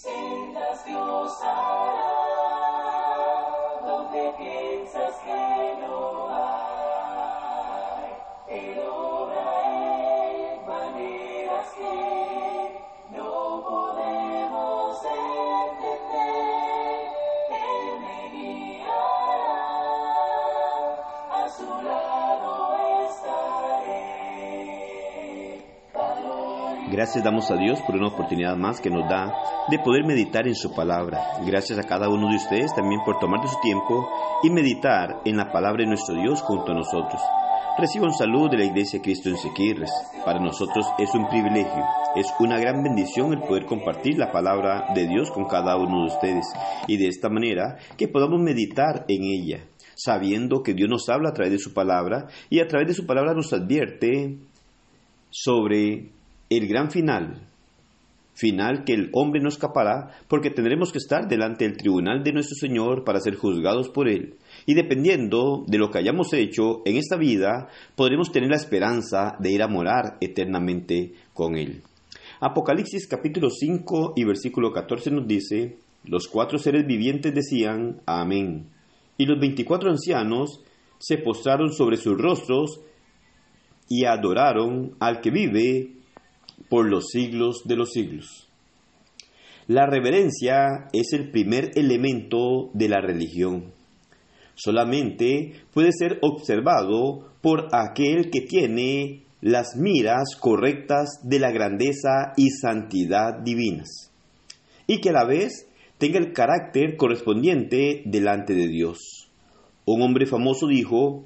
Sendas Dios hará Gracias damos a Dios por una oportunidad más que nos da de poder meditar en su palabra. Gracias a cada uno de ustedes también por tomar de su tiempo y meditar en la palabra de nuestro Dios junto a nosotros. Reciba un saludo de la Iglesia Cristo en Sequirres. Para nosotros es un privilegio, es una gran bendición el poder compartir la palabra de Dios con cada uno de ustedes y de esta manera que podamos meditar en ella, sabiendo que Dios nos habla a través de su palabra y a través de su palabra nos advierte sobre el gran final, final que el hombre no escapará porque tendremos que estar delante del tribunal de nuestro Señor para ser juzgados por Él. Y dependiendo de lo que hayamos hecho en esta vida, podremos tener la esperanza de ir a morar eternamente con Él. Apocalipsis capítulo 5 y versículo 14 nos dice, los cuatro seres vivientes decían, Amén. Y los veinticuatro ancianos se postraron sobre sus rostros y adoraron al que vive por los siglos de los siglos. La reverencia es el primer elemento de la religión. Solamente puede ser observado por aquel que tiene las miras correctas de la grandeza y santidad divinas, y que a la vez tenga el carácter correspondiente delante de Dios. Un hombre famoso dijo,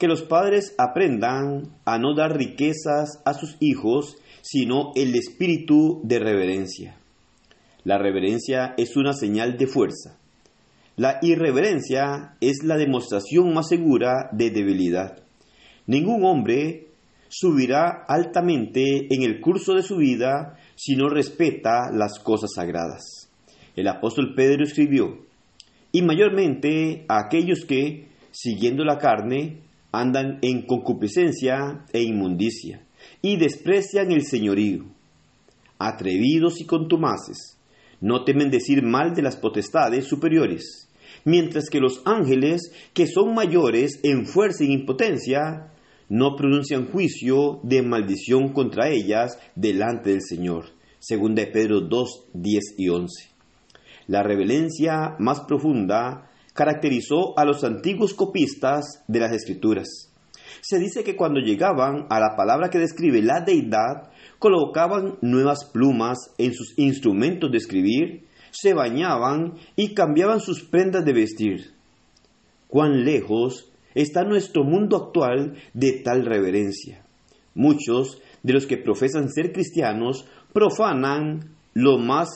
que los padres aprendan a no dar riquezas a sus hijos, sino el espíritu de reverencia. La reverencia es una señal de fuerza. La irreverencia es la demostración más segura de debilidad. Ningún hombre subirá altamente en el curso de su vida si no respeta las cosas sagradas. El apóstol Pedro escribió, y mayormente a aquellos que, siguiendo la carne, andan en concupiscencia e inmundicia, y desprecian el señorío. Atrevidos y contumaces, no temen decir mal de las potestades superiores, mientras que los ángeles, que son mayores en fuerza y en potencia, no pronuncian juicio de maldición contra ellas delante del Señor. Segunda de Pedro 2, 10 y 11. La reverencia más profunda caracterizó a los antiguos copistas de las escrituras. Se dice que cuando llegaban a la palabra que describe la deidad, colocaban nuevas plumas en sus instrumentos de escribir, se bañaban y cambiaban sus prendas de vestir. Cuán lejos está nuestro mundo actual de tal reverencia. Muchos de los que profesan ser cristianos profanan lo más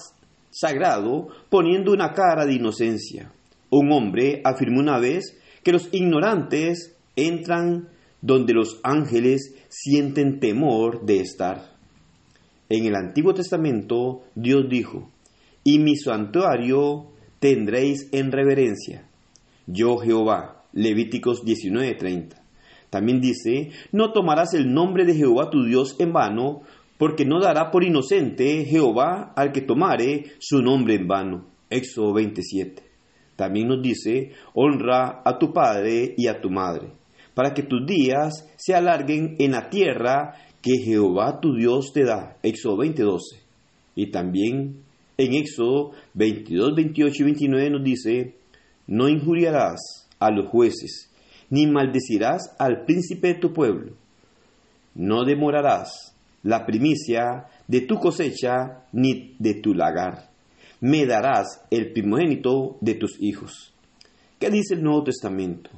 sagrado poniendo una cara de inocencia. Un hombre afirmó una vez que los ignorantes entran donde los ángeles sienten temor de estar. En el Antiguo Testamento Dios dijo, y mi santuario tendréis en reverencia. Yo Jehová, Levíticos 19:30. También dice, no tomarás el nombre de Jehová tu Dios en vano, porque no dará por inocente Jehová al que tomare su nombre en vano. Éxodo 27. También nos dice, honra a tu padre y a tu madre, para que tus días se alarguen en la tierra que Jehová tu Dios te da. Éxodo 20:12. Y también en Éxodo 22, 28 y 29 nos dice, no injuriarás a los jueces, ni maldecirás al príncipe de tu pueblo. No demorarás la primicia de tu cosecha ni de tu lagar. Me darás el primogénito de tus hijos. ¿Qué dice el Nuevo Testamento?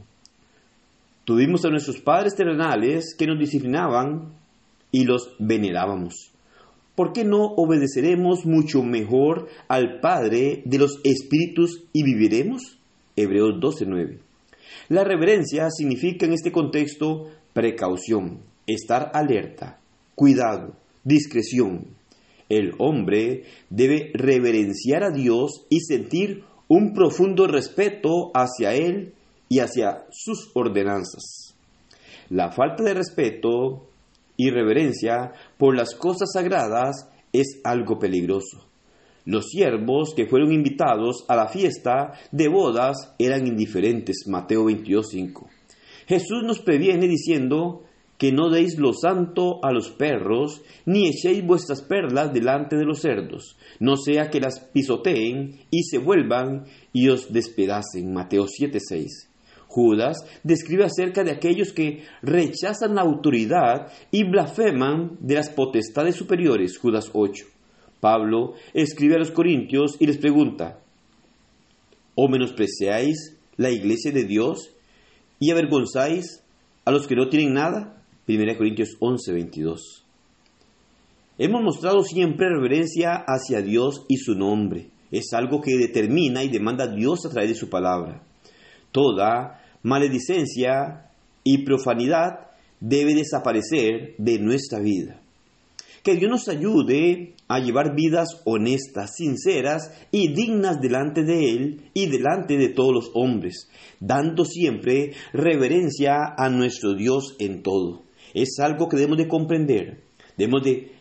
Tuvimos a nuestros padres terrenales que nos disciplinaban y los venerábamos. ¿Por qué no obedeceremos mucho mejor al Padre de los Espíritus y viviremos? Hebreos 12:9. La reverencia significa en este contexto precaución, estar alerta, cuidado, discreción. El hombre debe reverenciar a Dios y sentir un profundo respeto hacia Él y hacia sus ordenanzas. La falta de respeto y reverencia por las cosas sagradas es algo peligroso. Los siervos que fueron invitados a la fiesta de bodas eran indiferentes. Mateo 22.5. Jesús nos previene diciendo que no deis lo santo a los perros, ni echéis vuestras perlas delante de los cerdos, no sea que las pisoteen y se vuelvan y os despedacen. Mateo 7:6. Judas describe acerca de aquellos que rechazan la autoridad y blasfeman de las potestades superiores. Judas 8. Pablo escribe a los corintios y les pregunta, ¿o menospreciáis la iglesia de Dios y avergonzáis a los que no tienen nada? 1 Corintios 11, 22. Hemos mostrado siempre reverencia hacia Dios y su nombre. Es algo que determina y demanda a Dios a través de su palabra. Toda maledicencia y profanidad debe desaparecer de nuestra vida. Que Dios nos ayude a llevar vidas honestas, sinceras y dignas delante de Él y delante de todos los hombres, dando siempre reverencia a nuestro Dios en todo. Es algo que debemos de comprender. Debemos de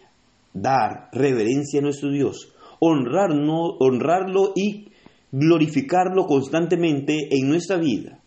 dar reverencia a nuestro Dios, honrarnos, honrarlo y glorificarlo constantemente en nuestra vida.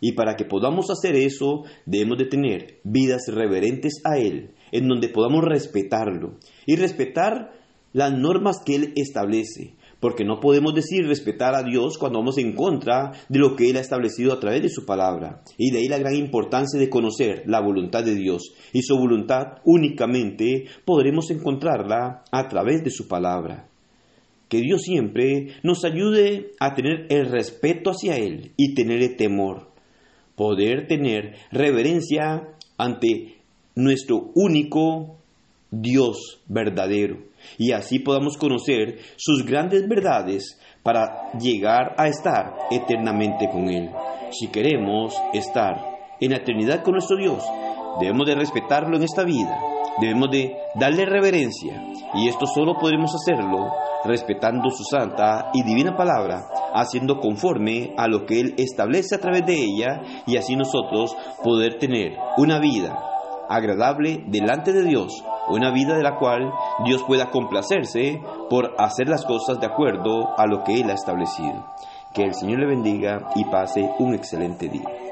Y para que podamos hacer eso, debemos de tener vidas reverentes a Él, en donde podamos respetarlo y respetar las normas que Él establece, porque no podemos decir respetar a Dios cuando vamos en contra de lo que Él ha establecido a través de su palabra. Y de ahí la gran importancia de conocer la voluntad de Dios. Y su voluntad únicamente podremos encontrarla a través de su palabra. Que Dios siempre nos ayude a tener el respeto hacia Él y tener temor. Poder tener reverencia ante nuestro único Dios verdadero. Y así podamos conocer sus grandes verdades para llegar a estar eternamente con Él. Si queremos estar en eternidad con nuestro Dios, debemos de respetarlo en esta vida, debemos de darle reverencia. Y esto solo podremos hacerlo respetando su santa y divina palabra, haciendo conforme a lo que Él establece a través de ella y así nosotros poder tener una vida agradable delante de Dios, una vida de la cual Dios pueda complacerse por hacer las cosas de acuerdo a lo que Él ha establecido. Que el Señor le bendiga y pase un excelente día.